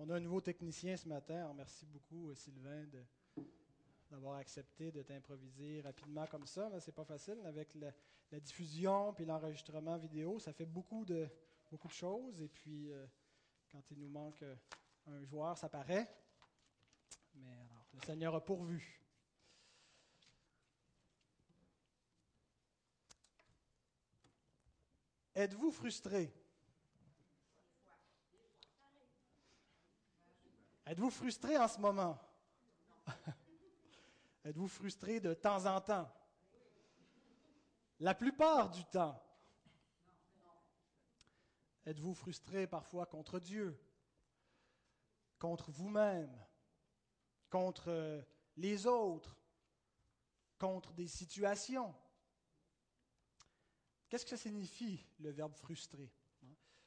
On a un nouveau technicien ce matin. Merci beaucoup, euh, Sylvain, d'avoir accepté de t'improviser rapidement comme ça. Ce n'est pas facile avec la, diffusion puis l'enregistrement vidéo. Ça fait beaucoup de, beaucoup de choses. Et puis, euh, quand il nous manque euh, un joueur, ça paraît. Mais le Seigneur a pourvu. Êtes-vous frustré? Êtes-vous frustré en ce moment? Êtes-vous frustré de temps en temps? La plupart du temps. Êtes-vous frustré parfois contre Dieu, contre vous-même, contre euh, les autres, contre des situations? Qu'est-ce que ça signifie, le verbe frustrer?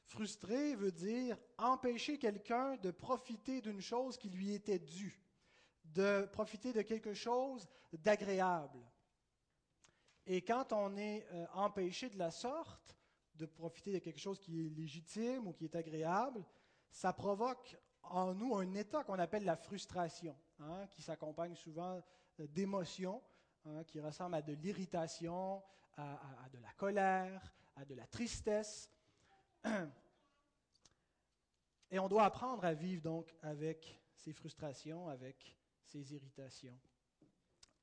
Frustrer veut dire empêcher quelqu'un de profiter d'une chose qui lui était due, de profiter de quelque chose d'agréable. Et quand on est euh, empêché de la sorte, de profiter de quelque chose qui est légitime ou qui est agréable, ça provoque en nous un état qu'on appelle la frustration, hein, qui s'accompagne souvent euh, d'émotions, hein, qui ressemble à de l'irritation, à de la colère, à de la tristesse. Et on doit apprendre à vivre donc avec ces frustrations, avec ces irritations,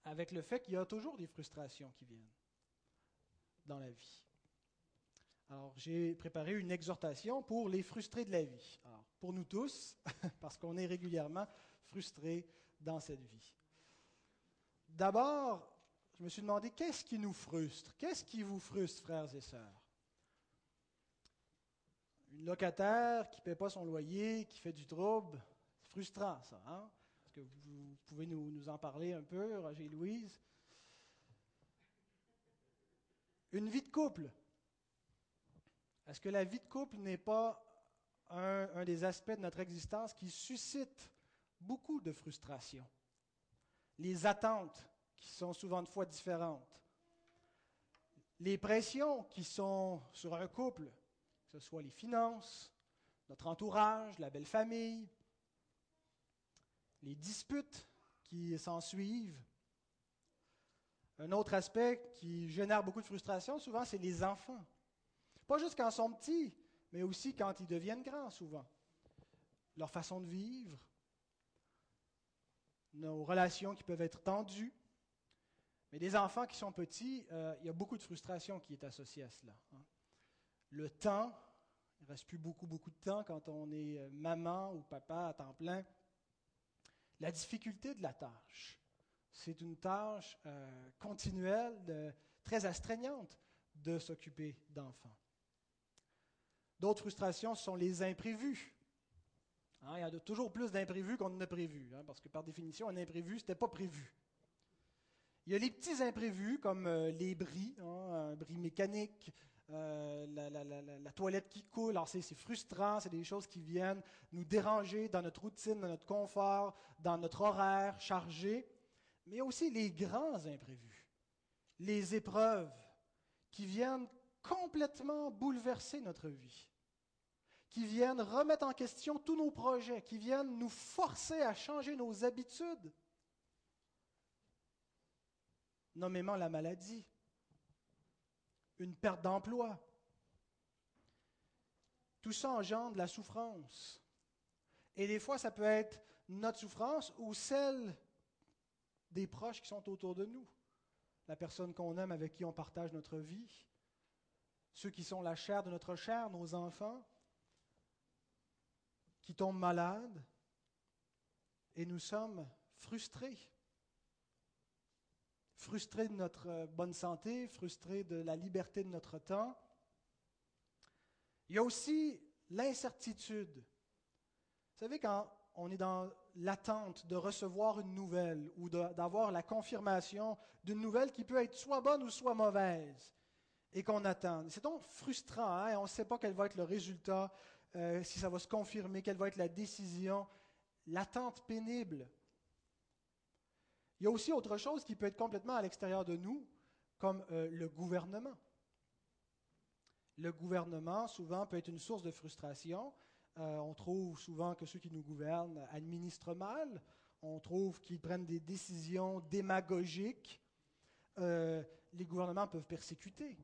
avec le fait qu'il y a toujours des frustrations qui viennent dans la vie. Alors, j'ai préparé une exhortation pour les frustrés de la vie. Pour nous tous, parce qu'on est régulièrement frustrés dans cette vie. D'abord, je me suis demandé qu'est-ce qui nous frustre? Qu'est-ce qui vous frustre, frères et sœurs? Une locataire qui ne paie pas son loyer, qui fait du trouble, c'est frustrant, ça. Hein? Est-ce que vous pouvez nous, en parler un peu, Roger et Louise? Une vie de couple. Est-ce que la vie de couple n'est pas un, un des aspects de notre existence qui suscite beaucoup de frustration? Les attentes qui sont souvent de fois différentes. Les pressions qui sont sur un couple, ce soit les finances, notre entourage, la belle famille, les disputes qui s'en suivent. Un autre aspect qui génère beaucoup de frustration, souvent, c'est les enfants. Pas juste quand ils sont petits, mais aussi quand ils deviennent grands, souvent. Leur façon de vivre, nos relations qui peuvent être tendues. Mais des enfants qui sont petits, euh, il y a beaucoup de frustration qui est associée à cela. hein. Le temps, il ne reste plus beaucoup, beaucoup de temps quand on est euh, maman ou papa à temps plein. La difficulté de la tâche. C'est une tâche euh, continuelle, très astreignante de s'occuper d'enfants. D'autres frustrations sont les imprévus. Hein, il y a toujours plus d'imprévus qu'on a prévu, hein, parce que par définition, un imprévu, ce n'était pas prévu. Il y a les petits imprévus, comme euh, les bris, hein, un bris mécanique, euh, la, toilette qui coule. Alors c'est c'est frustrant, c'est des choses qui viennent nous déranger dans notre routine, dans notre confort, dans notre horaire chargé. Mais aussi les grands imprévus, les épreuves qui viennent complètement bouleverser notre vie, qui viennent remettre en question tous nos projets, qui viennent nous forcer à changer nos habitudes, nommément la maladie, une perte d'emploi. Tout ça engendre la souffrance. Et des fois, ça peut être notre souffrance ou celle des proches qui sont autour de nous. La personne qu'on aime, avec qui on partage notre vie, ceux qui sont la chair de notre chair, nos enfants, qui tombent malades, et nous sommes frustrés. Frustrés de notre euh, bonne santé, frustrés de la liberté de notre temps. Il y a aussi l'incertitude. Vous savez, quand on est dans l'attente de recevoir une nouvelle ou d'avoir la confirmation d'une nouvelle qui peut être soit bonne ou soit mauvaise, et qu'on attend. C'est donc frustrant, hein? on ne sait pas quel va être le résultat, euh, si ça va se confirmer, quelle va être la décision. L'attente pénible. Il y a aussi autre chose qui peut être complètement à l'extérieur de nous, comme euh, le gouvernement. Le gouvernement, souvent, peut être une source de frustration. Euh, on trouve souvent que ceux qui nous gouvernent administrent mal. On trouve qu'ils prennent des décisions démagogiques. Euh, les gouvernements peuvent persécuter.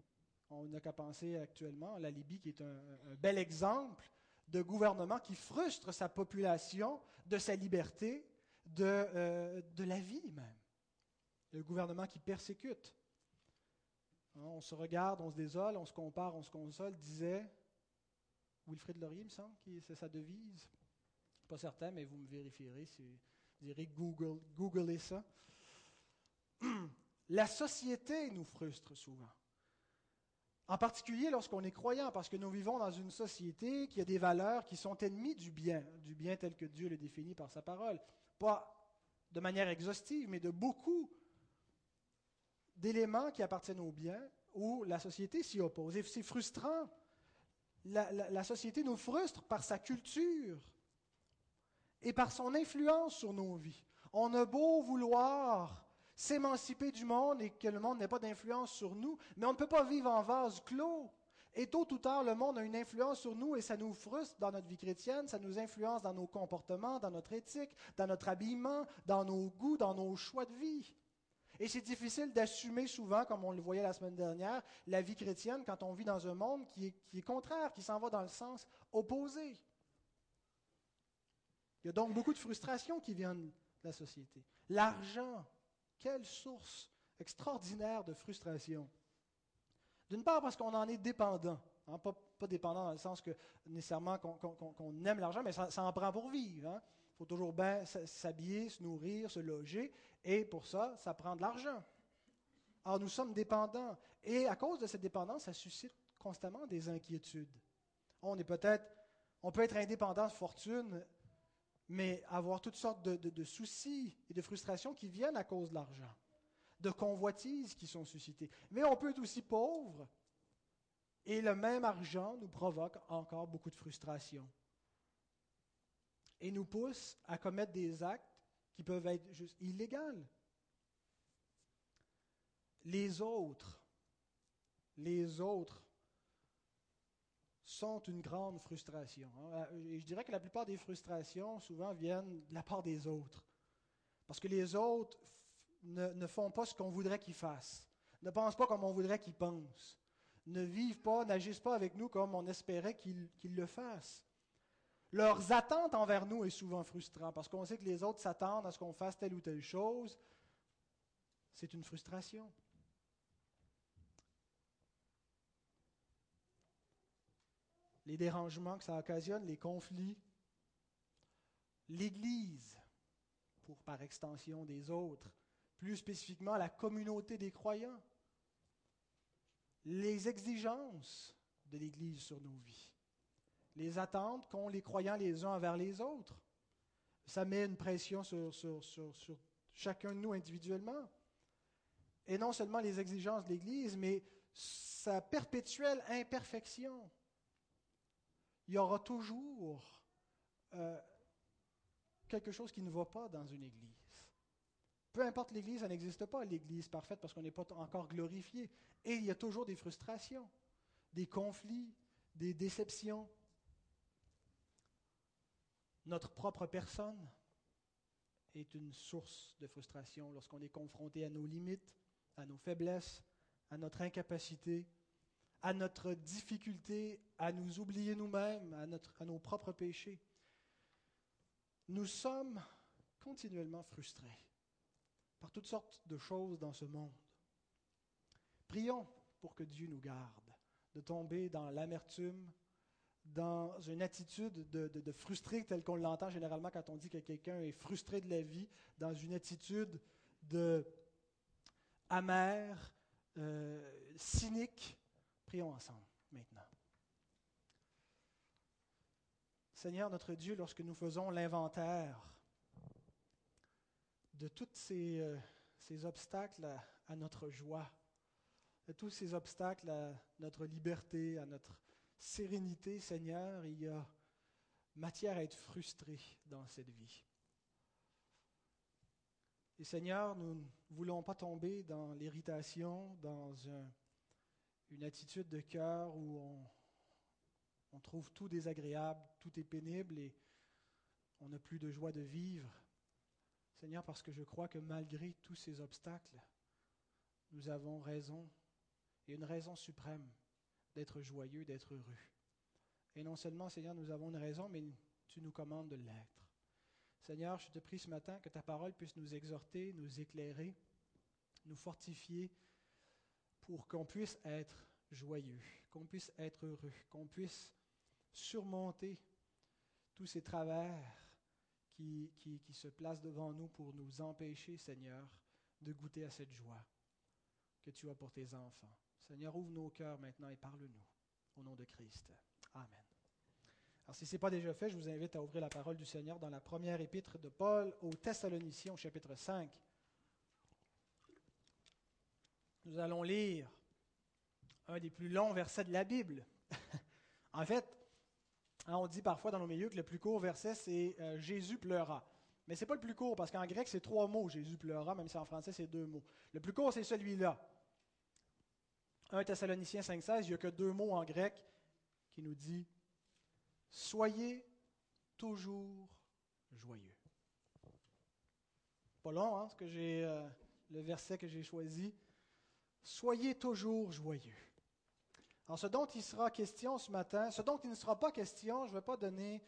On n'a qu'à penser actuellement à la Libye, qui est un, bel exemple de gouvernement qui frustre sa population de sa liberté, de, euh, de la vie même. Le gouvernement qui persécute. Hein, on se regarde, on se désole, on se compare, on se console, disait Wilfrid Laurier, me semble, c'est sa devise. Pas certain, mais vous me vérifierez si vous direz Google, ça. La société nous frustre souvent. En particulier lorsqu'on est croyant, parce que nous vivons dans une société qui a des valeurs qui sont ennemies du bien, du bien tel que Dieu le définit par sa parole. Pas de manière exhaustive, mais de beaucoup d'éléments qui appartiennent au bien où la société s'y oppose. Et c'est frustrant. La, la, société nous frustre par sa culture et par son influence sur nos vies. On a beau vouloir s'émanciper du monde et que le monde n'ait pas d'influence sur nous, mais on ne peut pas vivre en vase clos. Et tôt ou tard, le monde a une influence sur nous et ça nous frustre dans notre vie chrétienne, ça nous influence dans nos comportements, dans notre éthique, dans notre habillement, dans nos goûts, dans nos choix de vie. Et c'est difficile d'assumer souvent, comme on le voyait la semaine dernière, la vie chrétienne quand on vit dans un monde qui est, qui est contraire, qui s'en va dans le sens opposé. Il y a donc beaucoup de frustrations qui viennent de la société. L'argent, quelle source extraordinaire de frustration. D'une part parce qu'on en est dépendant. Hein, pas, dépendant dans le sens que nécessairement qu'on aime l'argent, mais ça, en prend pour vivre. Il hein. faut toujours bien s'habiller, se nourrir, se loger. Et pour ça, ça prend de l'argent. Alors nous sommes dépendants. Et à cause de cette dépendance, ça suscite constamment des inquiétudes. On est peut-être, on peut être indépendant de fortune mais avoir toutes sortes de, soucis et de frustrations qui viennent à cause de l'argent, de convoitises qui sont suscitées. Mais on peut être aussi pauvre et le même argent nous provoque encore beaucoup de frustration et nous pousse à commettre des actes qui peuvent être juste illégaux. Les autres, les autres sont une grande frustration. Hein. Et je dirais que la plupart des frustrations, souvent, viennent de la part des autres. Parce que les autres ne, font pas ce qu'on voudrait qu'ils fassent, ne pensent pas comme on voudrait qu'ils pensent, ne vivent pas, n'agissent pas avec nous comme on espérait qu'ils le fassent. Leurs attentes envers nous est souvent frustrant parce qu'on sait que les autres s'attendent à ce qu'on fasse telle ou telle chose. C'est une frustration. les dérangements que ça occasionne, les conflits. L'Église, pour par extension des autres, plus spécifiquement la communauté des croyants. Les exigences de l'Église sur nos vies. Les attentes qu'ont les croyants les uns envers les autres. Ça met une pression sur, chacun de nous individuellement. Et non seulement les exigences de l'Église, mais sa perpétuelle imperfection il y aura toujours euh, quelque chose qui ne va pas dans une église. Peu importe l'église, ça n'existe pas l'église parfaite parce qu'on n'est pas encore glorifié. Et il y a toujours des frustrations, des conflits, des déceptions. Notre propre personne est une source de frustration lorsqu'on est confronté à nos limites, à nos faiblesses, à notre incapacité, à notre difficulté à nous oublier nous-mêmes, à, à nos propres péchés. Nous sommes continuellement frustrés par toutes sortes de choses dans ce monde. Prions pour que Dieu nous garde de tomber dans l'amertume, dans une attitude de, frustré telle qu'on l'entend généralement quand on dit que quelqu'un est frustré de la vie, dans une attitude de amère, euh, cynique, Prions ensemble maintenant. Seigneur notre Dieu, lorsque nous faisons l'inventaire de tous ces, euh, obstacles à, notre joie, de tous ces obstacles à notre liberté, à notre sérénité, Seigneur, il y a matière à être frustré dans cette vie. Et Seigneur, nous ne voulons pas tomber dans l'irritation, dans un une attitude de cœur où on trouve tout désagréable, tout est pénible et on n'a plus de joie de vivre. Seigneur, parce que je crois que malgré tous ces obstacles, nous avons raison, et une raison suprême, d'être joyeux, d'être heureux. Et non seulement, Seigneur, nous avons une raison, mais tu nous commandes de l'être. Seigneur, je te prie ce matin que ta parole puisse nous exhorter, nous éclairer, nous fortifier pour qu'on puisse être joyeux, qu'on puisse être heureux, qu'on puisse surmonter tous ces travers qui, qui, qui, se placent devant nous pour nous empêcher, Seigneur, de goûter à cette joie que tu as pour tes enfants. Seigneur, ouvre nos cœurs maintenant et parle-nous. Au nom de Christ. Amen. Alors, si ce n'est pas déjà fait, je vous invite à ouvrir la parole du Seigneur dans la première épître de Paul aux Thessaloniciens, au chapitre 5. Nous allons lire un des plus longs versets de la Bible. en fait, hein, on dit parfois dans nos milieux que le plus court verset, c'est euh, Jésus pleura. Mais ce n'est pas le plus court, parce qu'en grec, c'est trois mots, Jésus pleura, même si en français, c'est deux mots. Le plus court, c'est celui-là. 1 Thessaloniciens 5,16, il n'y a que deux mots en grec qui nous dit Soyez toujours joyeux. Pas long, hein, ce que j'ai, euh, le verset que j'ai choisi. Soyez toujours joyeux. Alors, ce dont il sera question ce matin, ce dont il ne sera pas question, je ne vais pas donner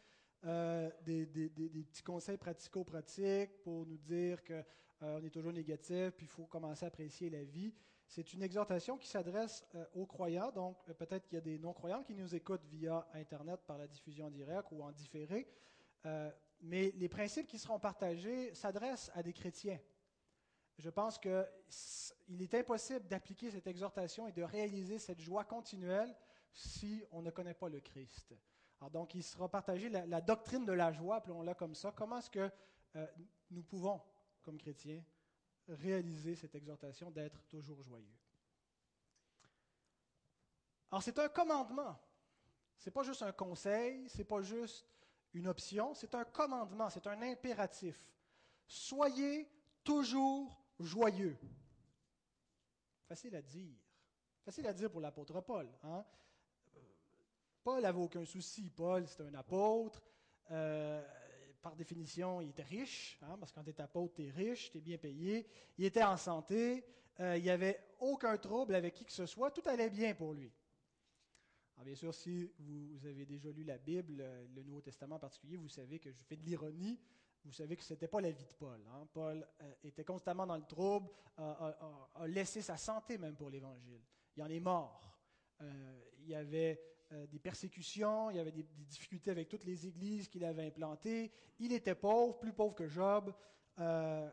euh, des, petits conseils pratico-pratiques pour nous dire qu'on euh, est toujours négatif, puis il faut commencer à apprécier la vie. C'est une exhortation qui s'adresse euh, aux croyants, donc peut-être qu'il y a des non-croyants qui nous écoutent via Internet par la diffusion directe ou en différé, mais les principes qui seront partagés s'adressent à des chrétiens. Je pense qu'il est impossible d'appliquer cette exhortation et de réaliser cette joie continuelle si on ne connaît pas le Christ. Alors donc, il sera partagé la, doctrine de la joie, appelons-la comme ça. Comment est-ce que euh, nous pouvons, comme chrétiens, réaliser cette exhortation d'être toujours joyeux? Alors, c'est un commandement. Ce n'est pas juste un conseil, ce n'est pas juste une option, c'est un commandement, c'est un impératif. Soyez toujours joyeux. Facile à dire. Facile à dire pour l'apôtre Paul. Hein? Paul n'avait aucun souci. Paul, c'était un apôtre. Euh, par définition, il était riche, hein, parce que quand tu es apôtre, tu es riche, tu es bien payé. Il était en santé. Euh, il n'y avait aucun trouble avec qui que ce soit. Tout allait bien pour lui. Alors bien sûr, si vous avez déjà lu la Bible, euh, le Nouveau Testament en particulier, vous savez que je fais de l'ironie. Vous savez que ce n'était pas la vie de Paul. Hein. Paul était constamment dans le trouble, a, laissé sa santé même pour l'Évangile. Il en est mort. il y avait euh, des persécutions, il y avait des, difficultés avec toutes les églises qu'il avait implantées. Il était pauvre, plus pauvre que Job. Euh,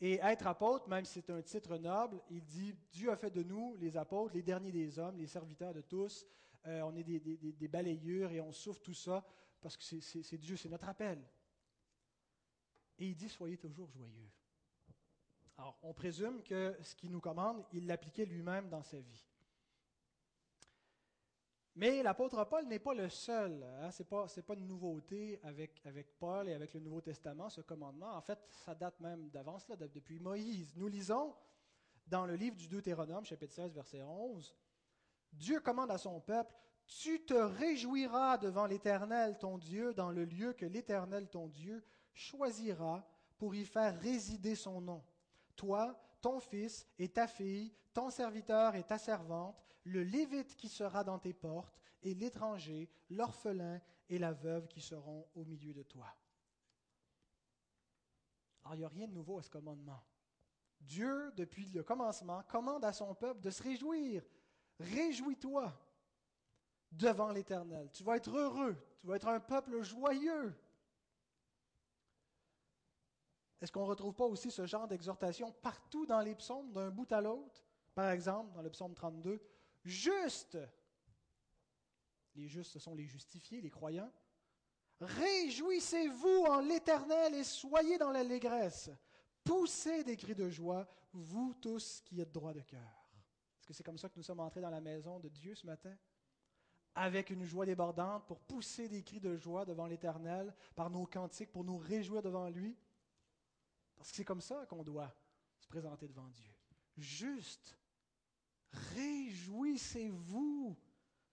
et être apôtre, même si c'est un titre noble, il dit Dieu a fait de nous, les apôtres, les derniers des hommes, les serviteurs de tous. Euh, on est des, des, balayures et on souffre tout ça parce que c'est Dieu, c'est notre appel. Et il dit Soyez toujours joyeux. Alors, on présume que ce qu'il nous commande, il l'appliquait lui-même dans sa vie. Mais l'apôtre Paul n'est pas le seul. Hein? Ce n'est pas, une nouveauté avec, avec, Paul et avec le Nouveau Testament, ce commandement. En fait, ça date même d'avance, depuis Moïse. Nous lisons dans le livre du Deutéronome, chapitre 16, verset 11, Dieu commande à son peuple, Tu te réjouiras devant l'Éternel, ton Dieu, dans le lieu que l'Éternel, ton Dieu, choisira pour y faire résider son nom toi, ton fils et ta fille, ton serviteur et ta servante, le lévite qui sera dans tes portes, et l'étranger, l'orphelin et la veuve qui seront au milieu de toi. Alors, il n'y a rien de nouveau à ce commandement. Dieu, depuis le commencement, commande à son peuple de se réjouir. Réjouis-toi devant l'Éternel. Tu vas être heureux. Tu vas être un peuple joyeux. Est-ce qu'on ne retrouve pas aussi ce genre d'exhortation partout dans les psaumes, d'un bout à l'autre? Par exemple, dans le psaume 32, juste. Les justes, ce sont les justifiés, les croyants. Réjouissez-vous en l'Éternel et soyez dans l'allégresse. Poussez des cris de joie, vous tous qui êtes droits de cœur. Est-ce que c'est comme ça que nous sommes entrés dans la maison de Dieu ce matin? Avec une joie débordante pour pousser des cris de joie devant l'Éternel par nos cantiques, pour nous réjouir devant lui parce que c'est comme ça qu'on doit se présenter devant Dieu. Juste. Réjouissez-vous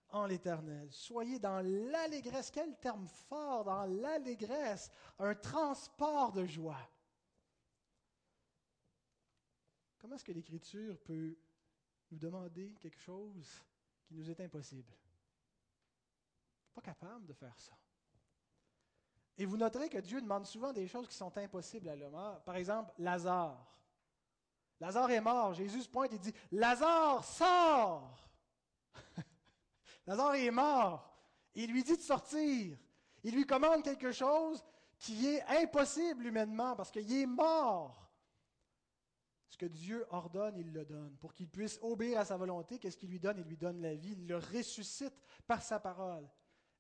en l'Éternel. Soyez dans l'allégresse. Quel terme fort, dans l'allégresse. Un transport de joie. Comment est-ce que l'Écriture peut nous demander quelque chose qui nous est impossible? Pas capable de faire ça. Et vous noterez que Dieu demande souvent des choses qui sont impossibles à l'homme. Hein? Par exemple, Lazare. Lazare est mort. Jésus pointe et dit Lazare, sors Lazare est mort. Il lui dit de sortir. Il lui commande quelque chose qui est impossible humainement parce qu'il est mort. Ce que Dieu ordonne, il le donne. Pour qu'il puisse obéir à sa volonté, qu'est-ce qu'il lui donne? Il lui donne la vie. Il le ressuscite par sa parole.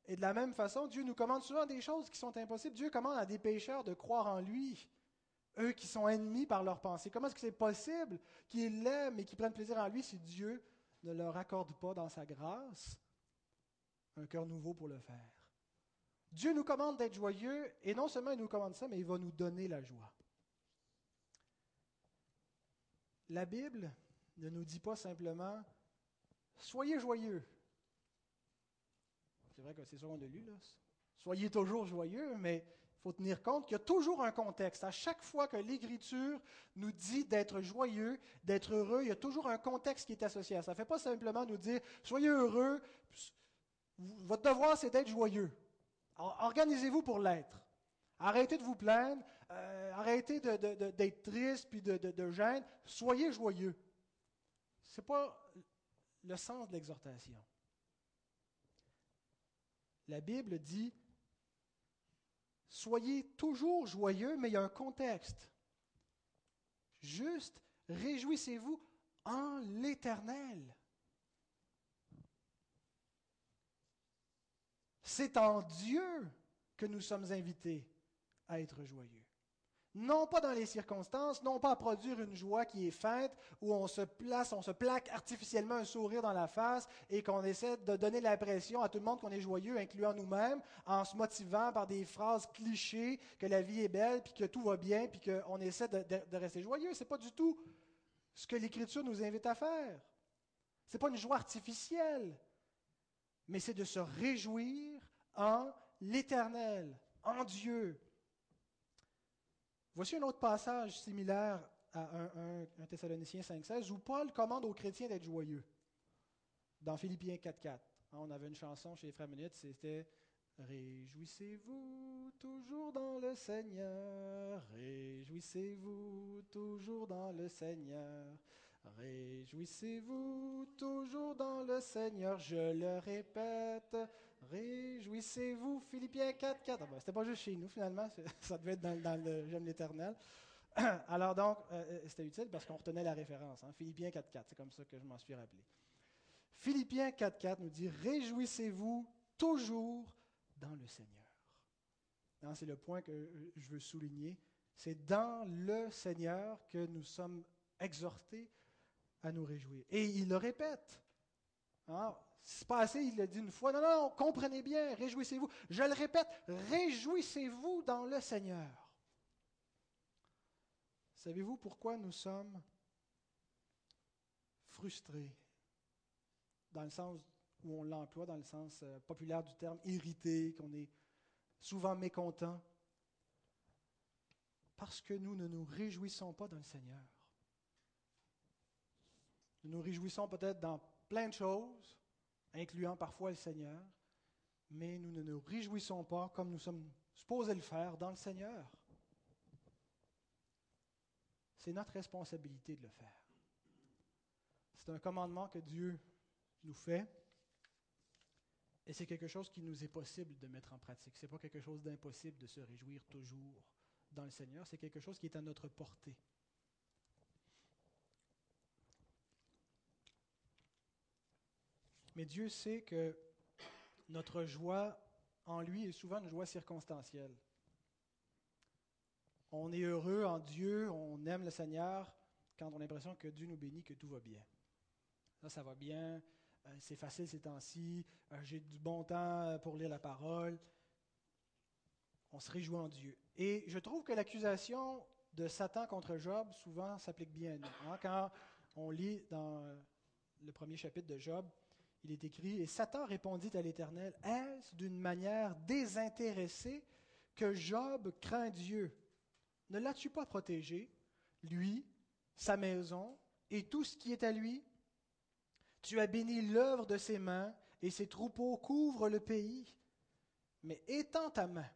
Et de la même façon, Dieu nous commande souvent des choses qui sont impossibles. Dieu commande à des pécheurs de croire en lui, eux qui sont ennemis par leurs pensées. Comment est-ce que c'est possible qu'ils l'aiment et qu'ils prennent plaisir en lui si Dieu ne leur accorde pas dans sa grâce un cœur nouveau pour le faire? Dieu nous commande d'être joyeux et non seulement il nous commande ça, mais il va nous donner la joie. La Bible ne nous dit pas simplement Soyez joyeux. C'est vrai que c'est ça qu'on a lu, là. Soyez toujours joyeux, mais il faut tenir compte qu'il y a toujours un contexte. À chaque fois que l'Écriture nous dit d'être joyeux, d'être heureux, il y a toujours un contexte qui est associé ça. Ne fait pas simplement nous dire Soyez heureux, votre devoir c'est d'être joyeux. Organisez-vous pour l'être. Arrêtez de vous plaindre, euh, arrêtez d'être triste puis de, de, gêne. Soyez joyeux. Ce n'est pas le sens de l'exhortation. La Bible dit Soyez toujours joyeux, mais il y a un contexte. Juste, réjouissez-vous en l'Éternel. C'est en Dieu que nous sommes invités à être joyeux. Non pas dans les circonstances, non pas à produire une joie qui est feinte, où on se place, on se plaque artificiellement un sourire dans la face et qu'on essaie de donner l'impression à tout le monde qu'on est joyeux, incluant nous-mêmes, en se motivant par des phrases clichés que la vie est belle, puis que tout va bien, puis qu'on essaie de, rester joyeux. Ce n'est pas du tout ce que l'Écriture nous invite à faire. Ce n'est pas une joie artificielle, mais c'est de se réjouir en l'Éternel, en Dieu. Voici un autre passage similaire à 1, Thessaloniciens 5,16 où Paul commande aux chrétiens d'être joyeux. Dans Philippiens 4,4. Hein, on avait une chanson chez les Frères c'était Réjouissez-vous toujours dans le Seigneur, réjouissez-vous toujours dans le Seigneur, réjouissez-vous toujours dans le Seigneur, je le répète, Réjouissez-vous, Philippiens 4, 4. Ah ben, c'était pas juste chez nous, finalement, ça devait être dans, le J'aime l'Éternel. Alors donc, euh, euh, c'était utile parce qu'on retenait la référence. Hein? Philippiens 4, 4, c'est comme ça que je m'en suis rappelé. Philippiens 4, 4 nous dit Réjouissez-vous toujours dans le Seigneur. C'est le point que euh, je veux souligner. C'est dans le Seigneur que nous sommes exhortés à nous réjouir. Et il le répète. Hein? C'est pas assez, il l'a dit une fois. Non, non, non, comprenez bien, réjouissez-vous. Je le répète, réjouissez-vous dans le Seigneur. Savez-vous pourquoi nous sommes frustrés? Dans le sens où on l'emploie, dans le sens euh, populaire du terme, irrité, qu'on est souvent mécontent. Parce que nous ne nous réjouissons pas dans le Seigneur. Nous nous réjouissons peut-être dans plein de choses, incluant parfois le Seigneur, mais nous ne nous réjouissons pas comme nous sommes supposés le faire dans le Seigneur. C'est notre responsabilité de le faire. C'est un commandement que Dieu nous fait et c'est quelque chose qui nous est possible de mettre en pratique. Ce n'est pas quelque chose d'impossible de se réjouir toujours dans le Seigneur, c'est quelque chose qui est à notre portée. Mais Dieu sait que notre joie en lui est souvent une joie circonstancielle. On est heureux en Dieu, on aime le Seigneur quand on a l'impression que Dieu nous bénit, que tout va bien. Là, ça va bien, euh, c'est facile ces temps-ci, euh, j'ai du bon temps pour lire la parole. On se réjouit en Dieu. Et je trouve que l'accusation de Satan contre Job souvent s'applique bien à nous. Hein. Quand on lit dans le premier chapitre de Job, il est écrit, Et Satan répondit à l'Éternel, Est-ce d'une manière désintéressée que Job craint Dieu? Ne l'as-tu pas protégé, lui, sa maison et tout ce qui est à lui? Tu as béni l'œuvre de ses mains, et ses troupeaux couvrent le pays. Mais étends ta main,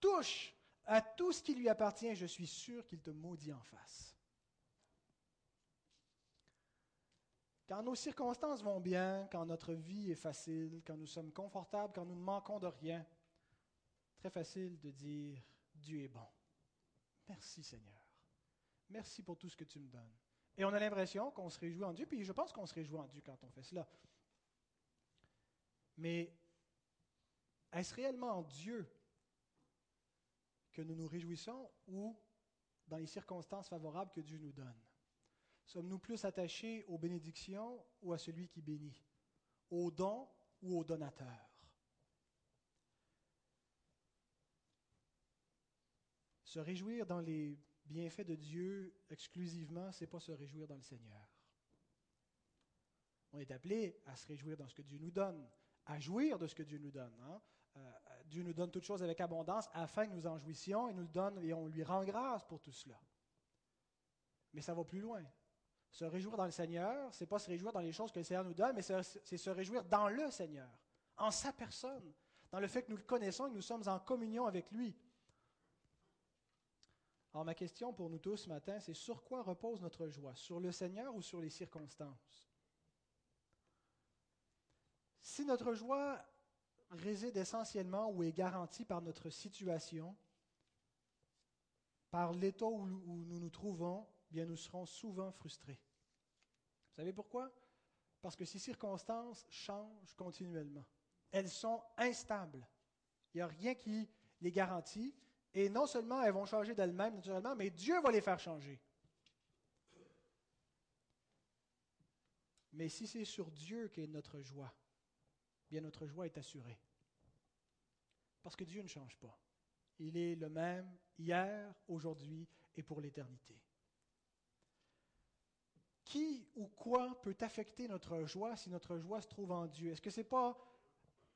touche à tout ce qui lui appartient, je suis sûr qu'il te maudit en face. Quand nos circonstances vont bien, quand notre vie est facile, quand nous sommes confortables, quand nous ne manquons de rien, très facile de dire Dieu est bon. Merci Seigneur. Merci pour tout ce que tu me donnes. Et on a l'impression qu'on se réjouit en Dieu, puis je pense qu'on se réjouit en Dieu quand on fait cela. Mais est-ce réellement en Dieu que nous nous réjouissons ou dans les circonstances favorables que Dieu nous donne? Sommes-nous plus attachés aux bénédictions ou à celui qui bénit? Au don ou au donateur Se réjouir dans les bienfaits de Dieu exclusivement, c'est pas se réjouir dans le Seigneur. On est appelé à se réjouir dans ce que Dieu nous donne, à jouir de ce que Dieu nous donne. Hein? Euh, Dieu nous donne toutes choses avec abondance afin que nous en jouissions et nous le donne et on lui rend grâce pour tout cela. Mais ça va plus loin. Se réjouir dans le Seigneur, c'est pas se réjouir dans les choses que le Seigneur nous donne, mais c'est se réjouir dans le Seigneur, en sa personne, dans le fait que nous le connaissons et que nous sommes en communion avec lui. Alors ma question pour nous tous ce matin, c'est sur quoi repose notre joie? Sur le Seigneur ou sur les circonstances? Si notre joie réside essentiellement ou est garantie par notre situation, par l'état où, nous nous trouvons, bien nous serons souvent frustrés. Vous savez pourquoi? Parce que ces circonstances changent continuellement. Elles sont instables. Il n'y a rien qui les garantit. Et non seulement elles vont changer d'elles-mêmes naturellement, mais Dieu va les faire changer. Mais si c'est sur Dieu qu'est notre joie, bien notre joie est assurée. Parce que Dieu ne change pas. Il est le même hier, aujourd'hui et pour l'éternité. Qui ou quoi peut affecter notre joie si notre joie se trouve en Dieu? Est-ce que ce n'est pas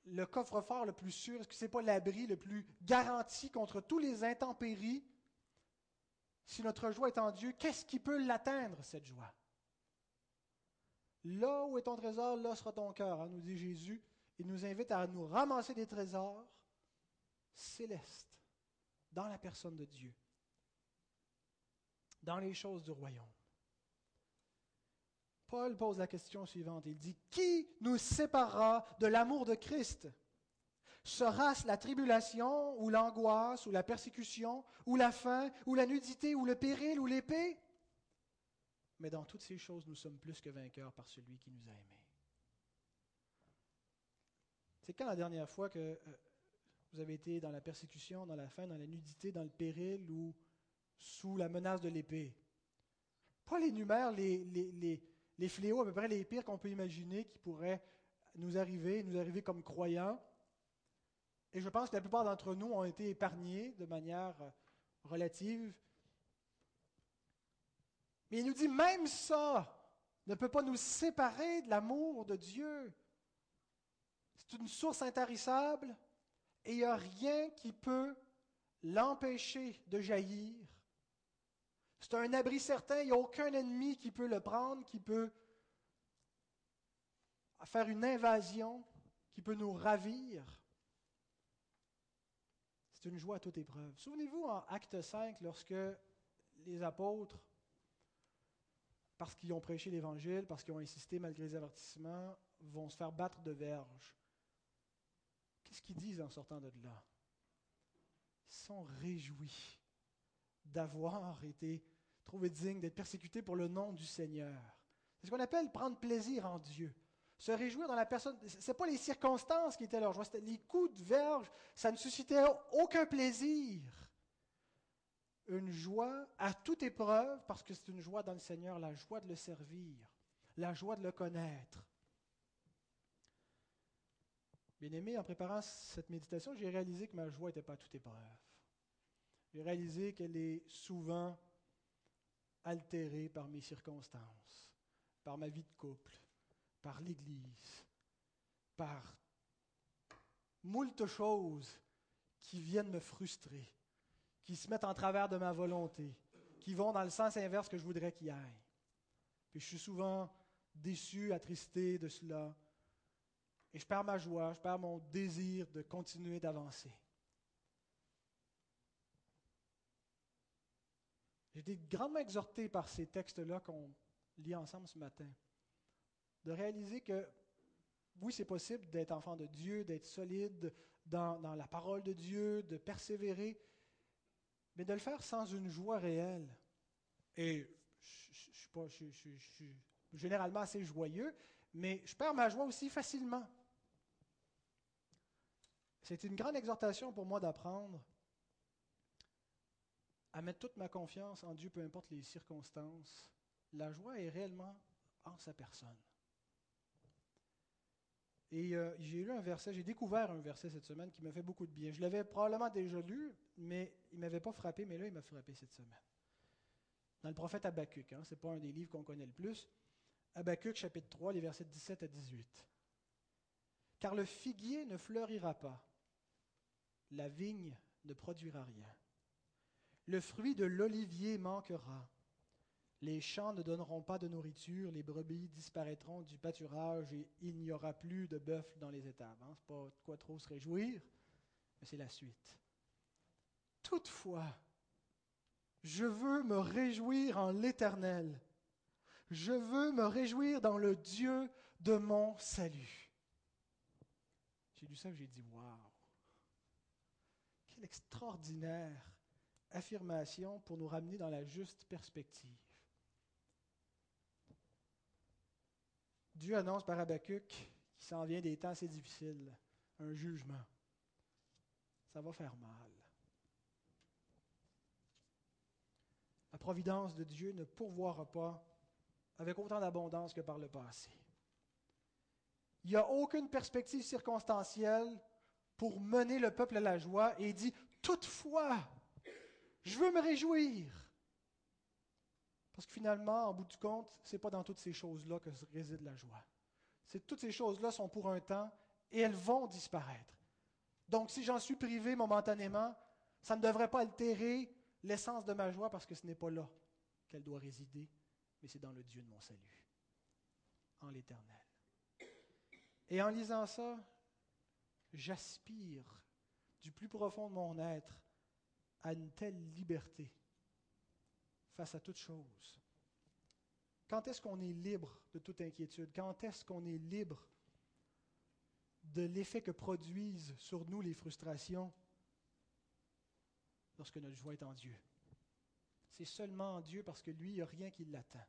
le coffre-fort le plus sûr? Est-ce que ce n'est pas l'abri le plus garanti contre tous les intempéries? Si notre joie est en Dieu, qu'est-ce qui peut l'atteindre, cette joie? Là où est ton trésor, là sera ton cœur, hein, nous dit Jésus. Il nous invite à nous ramasser des trésors célestes dans la personne de Dieu, dans les choses du royaume. Paul pose la question suivante. Il dit, Qui nous séparera de l'amour de Christ? Sera-ce la tribulation ou l'angoisse ou la persécution ou la faim ou la nudité ou le péril ou l'épée? Mais dans toutes ces choses, nous sommes plus que vainqueurs par celui qui nous a aimés. C'est quand la dernière fois que euh, vous avez été dans la persécution, dans la faim, dans la nudité, dans le péril ou sous la menace de l'épée? Paul énumère les, les les fléaux à peu près les pires qu'on peut imaginer qui pourraient nous arriver, nous arriver comme croyants. Et je pense que la plupart d'entre nous ont été épargnés de manière relative. Mais il nous dit, même ça ne peut pas nous séparer de l'amour de Dieu. C'est une source intarissable et il n'y a rien qui peut l'empêcher de jaillir c'est un abri certain, il n'y a aucun ennemi qui peut le prendre, qui peut faire une invasion, qui peut nous ravir. C'est une joie à toute épreuve. Souvenez-vous en Acte 5, lorsque les apôtres, parce qu'ils ont prêché l'Évangile, parce qu'ils ont insisté malgré les avertissements, vont se faire battre de verge. Qu'est-ce qu'ils disent en sortant de là? Ils sont réjouis d'avoir été trouvé digne d'être persécuté pour le nom du Seigneur. C'est ce qu'on appelle prendre plaisir en Dieu. Se réjouir dans la personne. Ce pas les circonstances qui étaient leur joie, c'était les coups de verge. Ça ne suscitait aucun plaisir. Une joie à toute épreuve, parce que c'est une joie dans le Seigneur, la joie de le servir, la joie de le connaître. Bien aimé, en préparant cette méditation, j'ai réalisé que ma joie n'était pas à toute épreuve. J'ai réalisé qu'elle est souvent altérée par mes circonstances, par ma vie de couple, par l'Église, par moult choses qui viennent me frustrer, qui se mettent en travers de ma volonté, qui vont dans le sens inverse que je voudrais qu'ils aillent. Puis je suis souvent déçu, attristé de cela. Et je perds ma joie, je perds mon désir de continuer d'avancer. J'ai été grandement exhorté par ces textes-là qu'on lit ensemble ce matin, de réaliser que oui, c'est possible d'être enfant de Dieu, d'être solide dans, la parole de Dieu, de persévérer, mais de le faire sans une joie réelle. Et je, je, je suis généralement assez joyeux, mais je perds ma joie aussi facilement. C'est une grande exhortation pour moi d'apprendre à mettre toute ma confiance en Dieu, peu importe les circonstances. La joie est réellement en sa personne. Et euh, j'ai lu un verset, j'ai découvert un verset cette semaine qui m'a fait beaucoup de bien. Je l'avais probablement déjà lu, mais il ne m'avait pas frappé, mais là, il m'a frappé cette semaine. Dans le prophète Habakkuk, hein, ce n'est pas un des livres qu'on connaît le plus. Habakkuk, chapitre 3, les versets 17 à 18. Car le figuier ne fleurira pas, la vigne ne produira rien. Le fruit de l'olivier manquera. Les champs ne donneront pas de nourriture, les brebis disparaîtront du pâturage et il n'y aura plus de bœuf dans les étables. Hein? Ce n'est pas de quoi trop se réjouir, mais c'est la suite. Toutefois, je veux me réjouir en l'Éternel. Je veux me réjouir dans le Dieu de mon salut. J'ai lu ça et j'ai dit, waouh, quelle extraordinaire affirmation pour nous ramener dans la juste perspective. Dieu annonce par Habakkuk qu'il s'en vient des temps assez difficiles, un jugement. Ça va faire mal. La providence de Dieu ne pourvoira pas avec autant d'abondance que par le passé. Il n'y a aucune perspective circonstancielle pour mener le peuple à la joie et dit, toutefois, je veux me réjouir. Parce que finalement, en bout du compte, ce n'est pas dans toutes ces choses-là que réside la joie. C'est toutes ces choses-là sont pour un temps et elles vont disparaître. Donc, si j'en suis privé momentanément, ça ne devrait pas altérer l'essence de ma joie parce que ce n'est pas là qu'elle doit résider, mais c'est dans le Dieu de mon salut, en l'Éternel. Et en lisant ça, j'aspire du plus profond de mon être à une telle liberté face à toute chose. Quand est-ce qu'on est libre de toute inquiétude? Quand est-ce qu'on est libre de l'effet que produisent sur nous les frustrations lorsque notre joie est en Dieu? C'est seulement en Dieu parce que lui, il n'y a rien qui l'attend.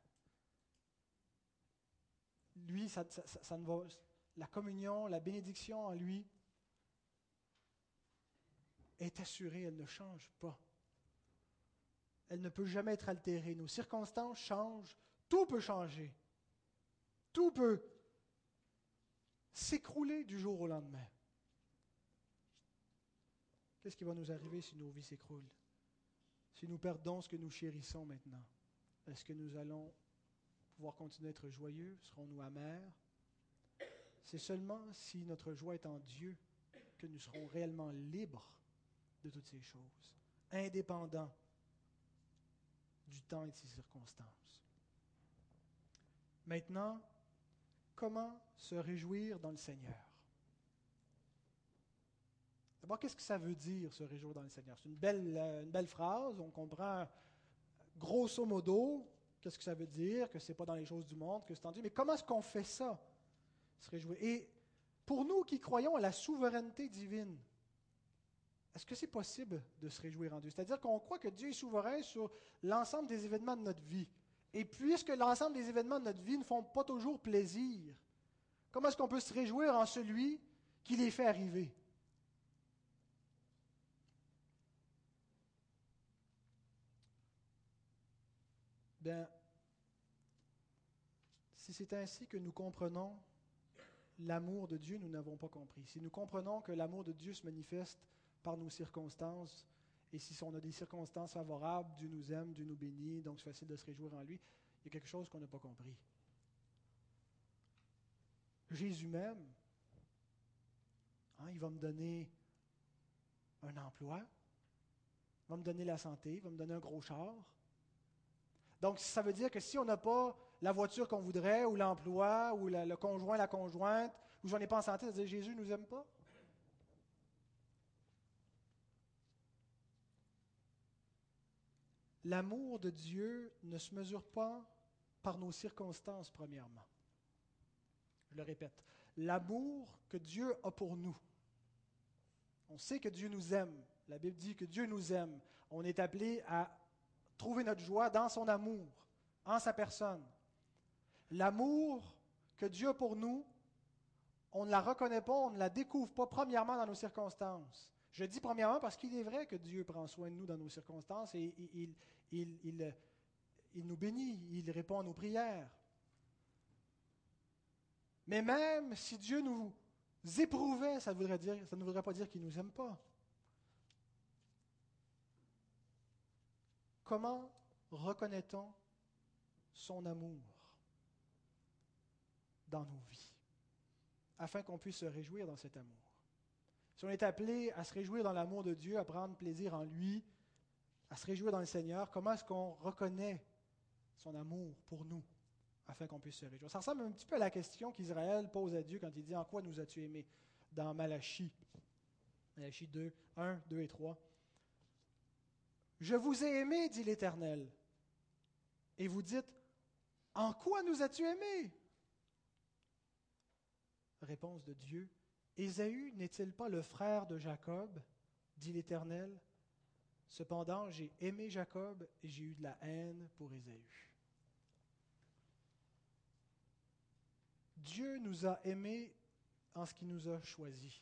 Lui, ça, ne va, la communion, la bénédiction en lui est assurée, elle ne change pas. Elle ne peut jamais être altérée. Nos circonstances changent, tout peut changer. Tout peut s'écrouler du jour au lendemain. Qu'est-ce qui va nous arriver si nos vies s'écroulent? Si nous perdons ce que nous chérissons maintenant? Est-ce que nous allons pouvoir continuer à être joyeux? Serons-nous amers? C'est seulement si notre joie est en Dieu que nous serons réellement libres de toutes ces choses, indépendants du temps et de ses circonstances. Maintenant, comment se réjouir dans le Seigneur? D'abord, qu'est-ce que ça veut dire se réjouir dans le Seigneur? C'est une belle, euh, phrase, on comprend grosso modo qu'est-ce que ça veut dire, que ce n'est pas dans les choses du monde, que c'est en Dieu, mais comment est-ce qu'on fait ça Se réjouir? Et pour nous qui croyons à la souveraineté divine, est-ce que c'est possible de se réjouir en Dieu? C'est-à-dire qu'on croit que Dieu est souverain sur l'ensemble des événements de notre vie. Et puisque l'ensemble des événements de notre vie ne font pas toujours plaisir, comment est-ce qu'on peut se réjouir en celui qui les fait arriver? Bien, si c'est ainsi que nous comprenons l'amour de Dieu, nous n'avons pas compris. Si nous comprenons que l'amour de Dieu se manifeste par nos circonstances. Et si on a des circonstances favorables, Dieu nous aime, Dieu nous bénit, donc c'est facile de se réjouir en lui. Il y a quelque chose qu'on n'a pas compris. Jésus même, Hein, il va me donner un emploi, il va me donner la santé, il va me donner un gros char. Donc, ça veut dire que si on n'a pas la voiture qu'on voudrait, ou l'emploi, ou le conjoint, la conjointe, ou j'en ai pas en santé, ça veut dire Jésus ne nous aime pas. L'amour de Dieu ne se mesure pas par nos circonstances, premièrement. Je le répète, l'amour que Dieu a pour nous. On sait que Dieu nous aime. La Bible dit que Dieu nous aime. On est appelé à trouver notre joie dans son amour, en sa personne. L'amour que Dieu a pour nous, on ne la reconnaît pas, on ne la découvre pas premièrement dans nos circonstances. Je dis premièrement parce qu'il est vrai que Dieu prend soin de nous dans nos circonstances et il, il, nous bénit, il répond à nos prières. Mais même si Dieu nous éprouvait, ça, voudrait dire, ça ne voudrait pas dire qu'il ne nous aime pas. Comment reconnaît-on son amour dans nos vies, afin qu'on puisse se réjouir dans cet amour? Si on est appelé à se réjouir dans l'amour de Dieu, à prendre plaisir en lui, à se réjouir dans le Seigneur, comment est-ce qu'on reconnaît son amour pour nous afin qu'on puisse se réjouir? Ça ressemble un petit peu à la question qu'Israël pose à Dieu quand il dit En quoi nous as-tu aimés? Dans Malachie, Malachie 2, 1, 2 et 3. Je vous ai aimé, dit l'Éternel. Et vous dites En quoi nous as-tu aimés? Réponse de Dieu Ésaü n'est-il pas le frère de Jacob? dit l'Éternel. Cependant, j'ai aimé Jacob et j'ai eu de la haine pour Ésaü. Dieu nous a aimés en ce qu'il nous a choisis.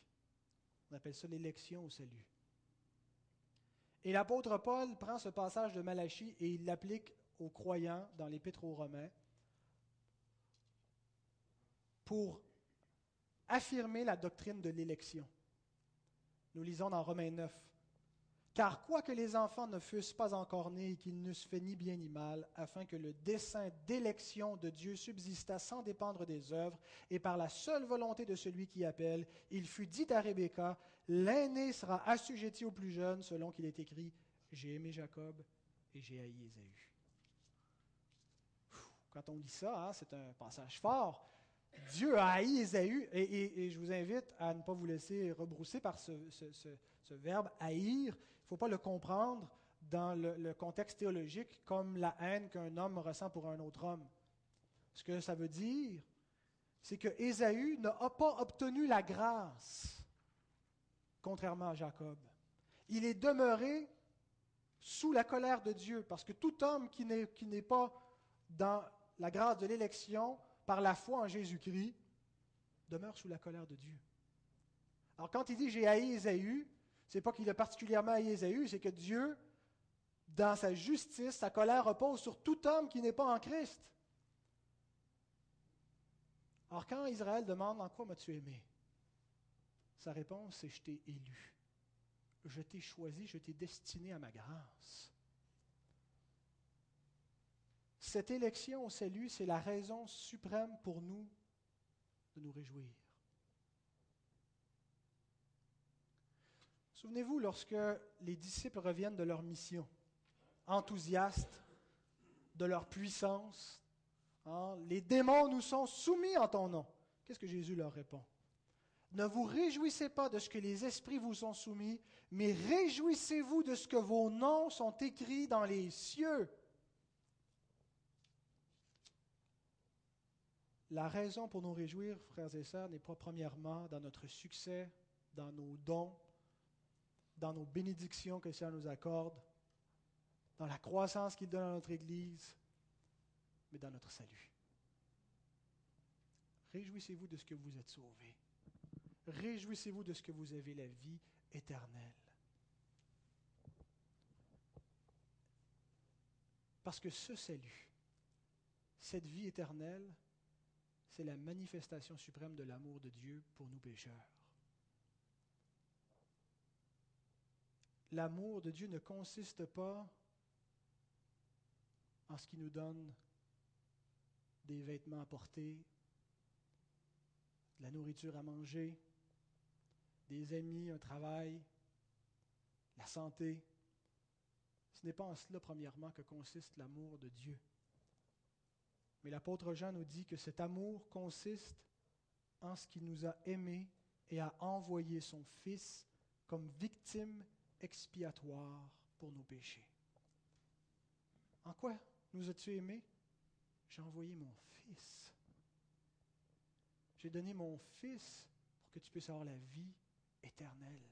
On appelle ça l'élection au salut. Et l'apôtre Paul prend ce passage de Malachie et il l'applique aux croyants dans l'Épître aux Romains pour affirmer la doctrine de l'élection. Nous lisons dans Romains 9. Car quoique les enfants ne fussent pas encore nés et qu'ils n'eussent fait ni bien ni mal, afin que le dessein d'élection de Dieu subsistât sans dépendre des œuvres, et par la seule volonté de celui qui appelle, il fut dit à Rebecca, l'aîné sera assujetti au plus jeune, selon qu'il est écrit, j'ai aimé Jacob et j'ai haï Ésaü. Quand on lit ça, hein, c'est un passage fort. Dieu a haï Ésaü, et, je vous invite à ne pas vous laisser rebrousser par ce, ce verbe haïr ne faut pas le comprendre dans le, contexte théologique comme la haine qu'un homme ressent pour un autre homme. Ce que ça veut dire, c'est que Ésaü n'a pas obtenu la grâce, contrairement à Jacob. Il est demeuré sous la colère de Dieu, parce que tout homme qui n'est pas dans la grâce de l'élection par la foi en Jésus-Christ demeure sous la colère de Dieu. Alors quand il dit j'ai haï Ésaü, c'est pas qu'il a particulièrement à Ésaü, c'est que Dieu, dans sa justice, sa colère repose sur tout homme qui n'est pas en Christ. Alors quand Israël demande en quoi m'as-tu aimé? Sa réponse c'est je t'ai élu. Je t'ai choisi, je t'ai destiné à ma grâce. Cette élection au salut, c'est la raison suprême pour nous de nous réjouir. Souvenez-vous lorsque les disciples reviennent de leur mission, enthousiastes de leur puissance, hein, les démons nous sont soumis en ton nom. Qu'est-ce que Jésus leur répond? Ne vous réjouissez pas de ce que les esprits vous sont soumis, mais réjouissez-vous de ce que vos noms sont écrits dans les cieux. La raison pour nous réjouir, frères et sœurs, n'est pas premièrement dans notre succès, dans nos dons, dans nos bénédictions que le Seigneur nous accorde, dans la croissance qu'il donne à notre Église, mais dans notre salut. Réjouissez-vous de ce que vous êtes sauvés. Réjouissez-vous de ce que vous avez la vie éternelle. Parce que ce salut, cette vie éternelle, c'est la manifestation suprême de l'amour de Dieu pour nous pécheurs. L'amour de Dieu ne consiste pas en ce qui nous donne des vêtements à porter, de la nourriture à manger, des amis, un travail, la santé. Ce n'est pas en cela, premièrement, que consiste l'amour de Dieu. Mais l'apôtre Jean nous dit que cet amour consiste en ce qu'il nous a aimés et a envoyé son Fils comme victime expiatoire pour nos péchés. En quoi nous as-tu aimés? J'ai envoyé mon Fils. J'ai donné mon Fils pour que tu puisses avoir la vie éternelle.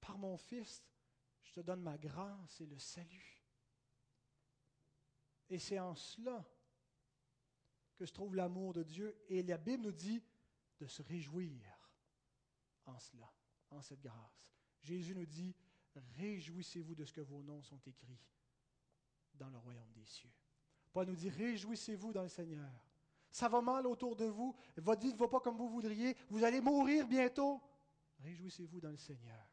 Par mon Fils, je te donne ma grâce et le salut. Et c'est en cela que se trouve l'amour de Dieu. Et la Bible nous dit de se réjouir en cela, en cette grâce. Jésus nous dit, réjouissez-vous de ce que vos noms sont écrits dans le royaume des cieux. Paul nous dit, réjouissez-vous dans le Seigneur. Ça va mal autour de vous, votre vie ne va pas comme vous voudriez, vous allez mourir bientôt. Réjouissez-vous dans le Seigneur.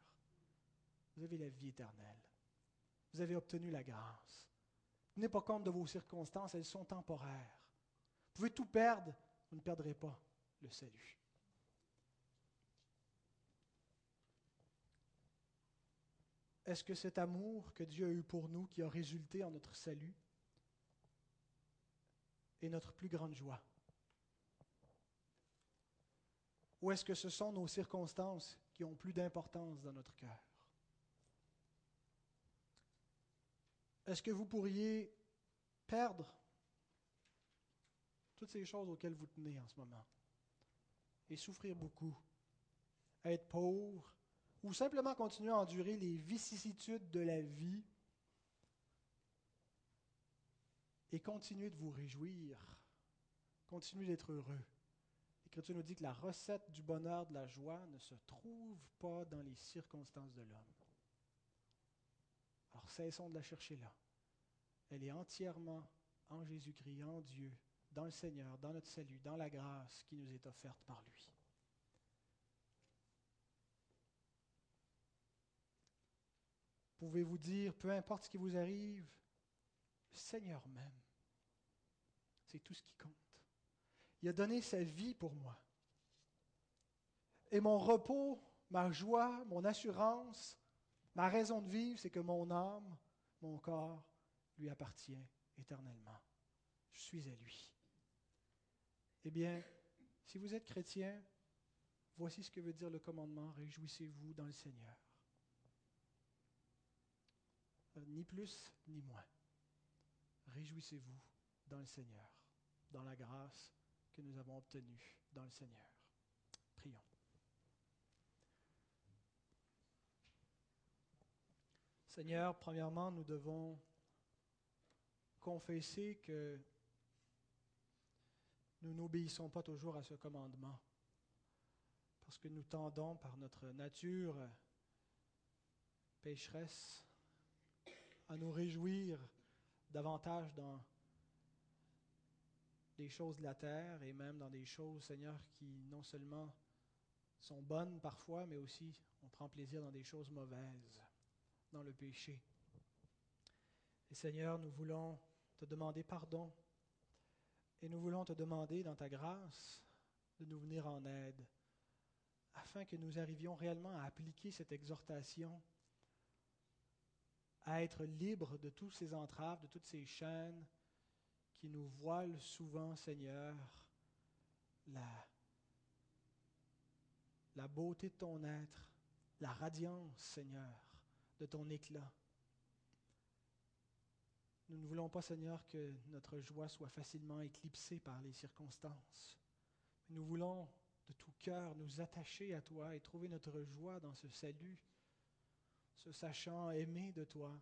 Vous avez la vie éternelle. Vous avez obtenu la grâce. Tenez pas compte de vos circonstances, elles sont temporaires. Vous pouvez tout perdre, vous ne perdrez pas le salut. Est-ce que cet amour que Dieu a eu pour nous, qui a résulté en notre salut, est notre plus grande joie? Ou est-ce que ce sont nos circonstances qui ont plus d'importance dans notre cœur? Est-ce que vous pourriez perdre toutes ces choses auxquelles vous tenez en ce moment et souffrir beaucoup, être pauvre, ou simplement continuer à endurer les vicissitudes de la vie et continuer de vous réjouir, continuer d'être heureux. L'Écriture nous dit que la recette du bonheur, de la joie ne se trouve pas dans les circonstances de l'homme. Alors cessons de la chercher là. Elle est entièrement en Jésus-Christ, en Dieu, dans le Seigneur, dans notre salut, dans la grâce qui nous est offerte par lui. Pouvez-vous dire, peu importe ce qui vous arrive, le Seigneur même, c'est tout ce qui compte. Il a donné sa vie pour moi. Et mon repos, ma joie, mon assurance, ma raison de vivre, c'est que mon âme, mon corps lui appartient éternellement. Je suis à lui. Eh bien, si vous êtes chrétien, voici ce que veut dire le commandement, réjouissez-vous dans le Seigneur. Euh, ni plus ni moins. Réjouissez-vous dans le Seigneur, dans la grâce que nous avons obtenue dans le Seigneur. Prions. Seigneur, premièrement, nous devons confesser que nous n'obéissons pas toujours à ce commandement, parce que nous tendons par notre nature pécheresse à nous réjouir davantage dans des choses de la terre et même dans des choses, Seigneur, qui non seulement sont bonnes parfois, mais aussi on prend plaisir dans des choses mauvaises, dans le péché. Et Seigneur, nous voulons te demander pardon et nous voulons te demander dans ta grâce de nous venir en aide afin que nous arrivions réellement à appliquer cette exhortation à être libre de tous ces entraves, de toutes ces chaînes qui nous voilent souvent, Seigneur, la, la beauté de ton être, la radiance, Seigneur, de ton éclat. Nous ne voulons pas, Seigneur, que notre joie soit facilement éclipsée par les circonstances. Nous voulons de tout cœur nous attacher à toi et trouver notre joie dans ce salut se sachant aimé de toi.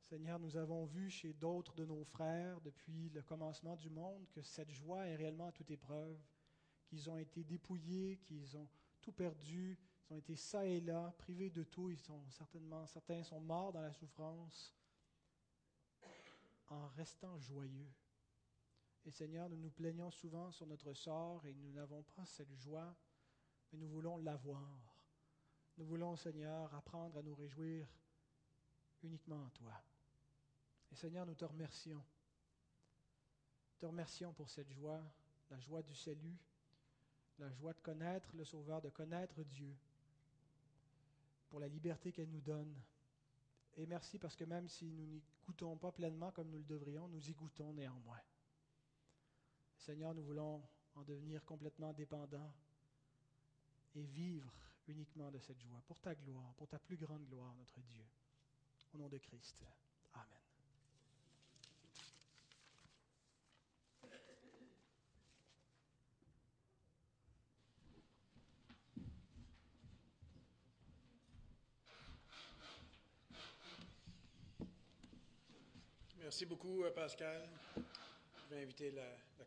Seigneur, nous avons vu chez d'autres de nos frères depuis le commencement du monde que cette joie est réellement à toute épreuve, qu'ils ont été dépouillés, qu'ils ont tout perdu, ils ont été ça et là, privés de tout, ils sont certainement, certains sont morts dans la souffrance en restant joyeux. Et Seigneur, nous nous plaignons souvent sur notre sort et nous n'avons pas cette joie, mais nous voulons l'avoir. Nous voulons, Seigneur, apprendre à nous réjouir uniquement en toi. Et Seigneur, nous te remercions. Te remercions pour cette joie, la joie du salut, la joie de connaître le Sauveur, de connaître Dieu, pour la liberté qu'elle nous donne. Et merci parce que même si nous n'y goûtons pas pleinement comme nous le devrions, nous y goûtons néanmoins. Seigneur, nous voulons en devenir complètement dépendants et vivre uniquement de cette joie, pour ta gloire, pour ta plus grande gloire, notre Dieu. Au nom de Christ. Amen. Merci beaucoup, euh, Pascal. Je vais inviter la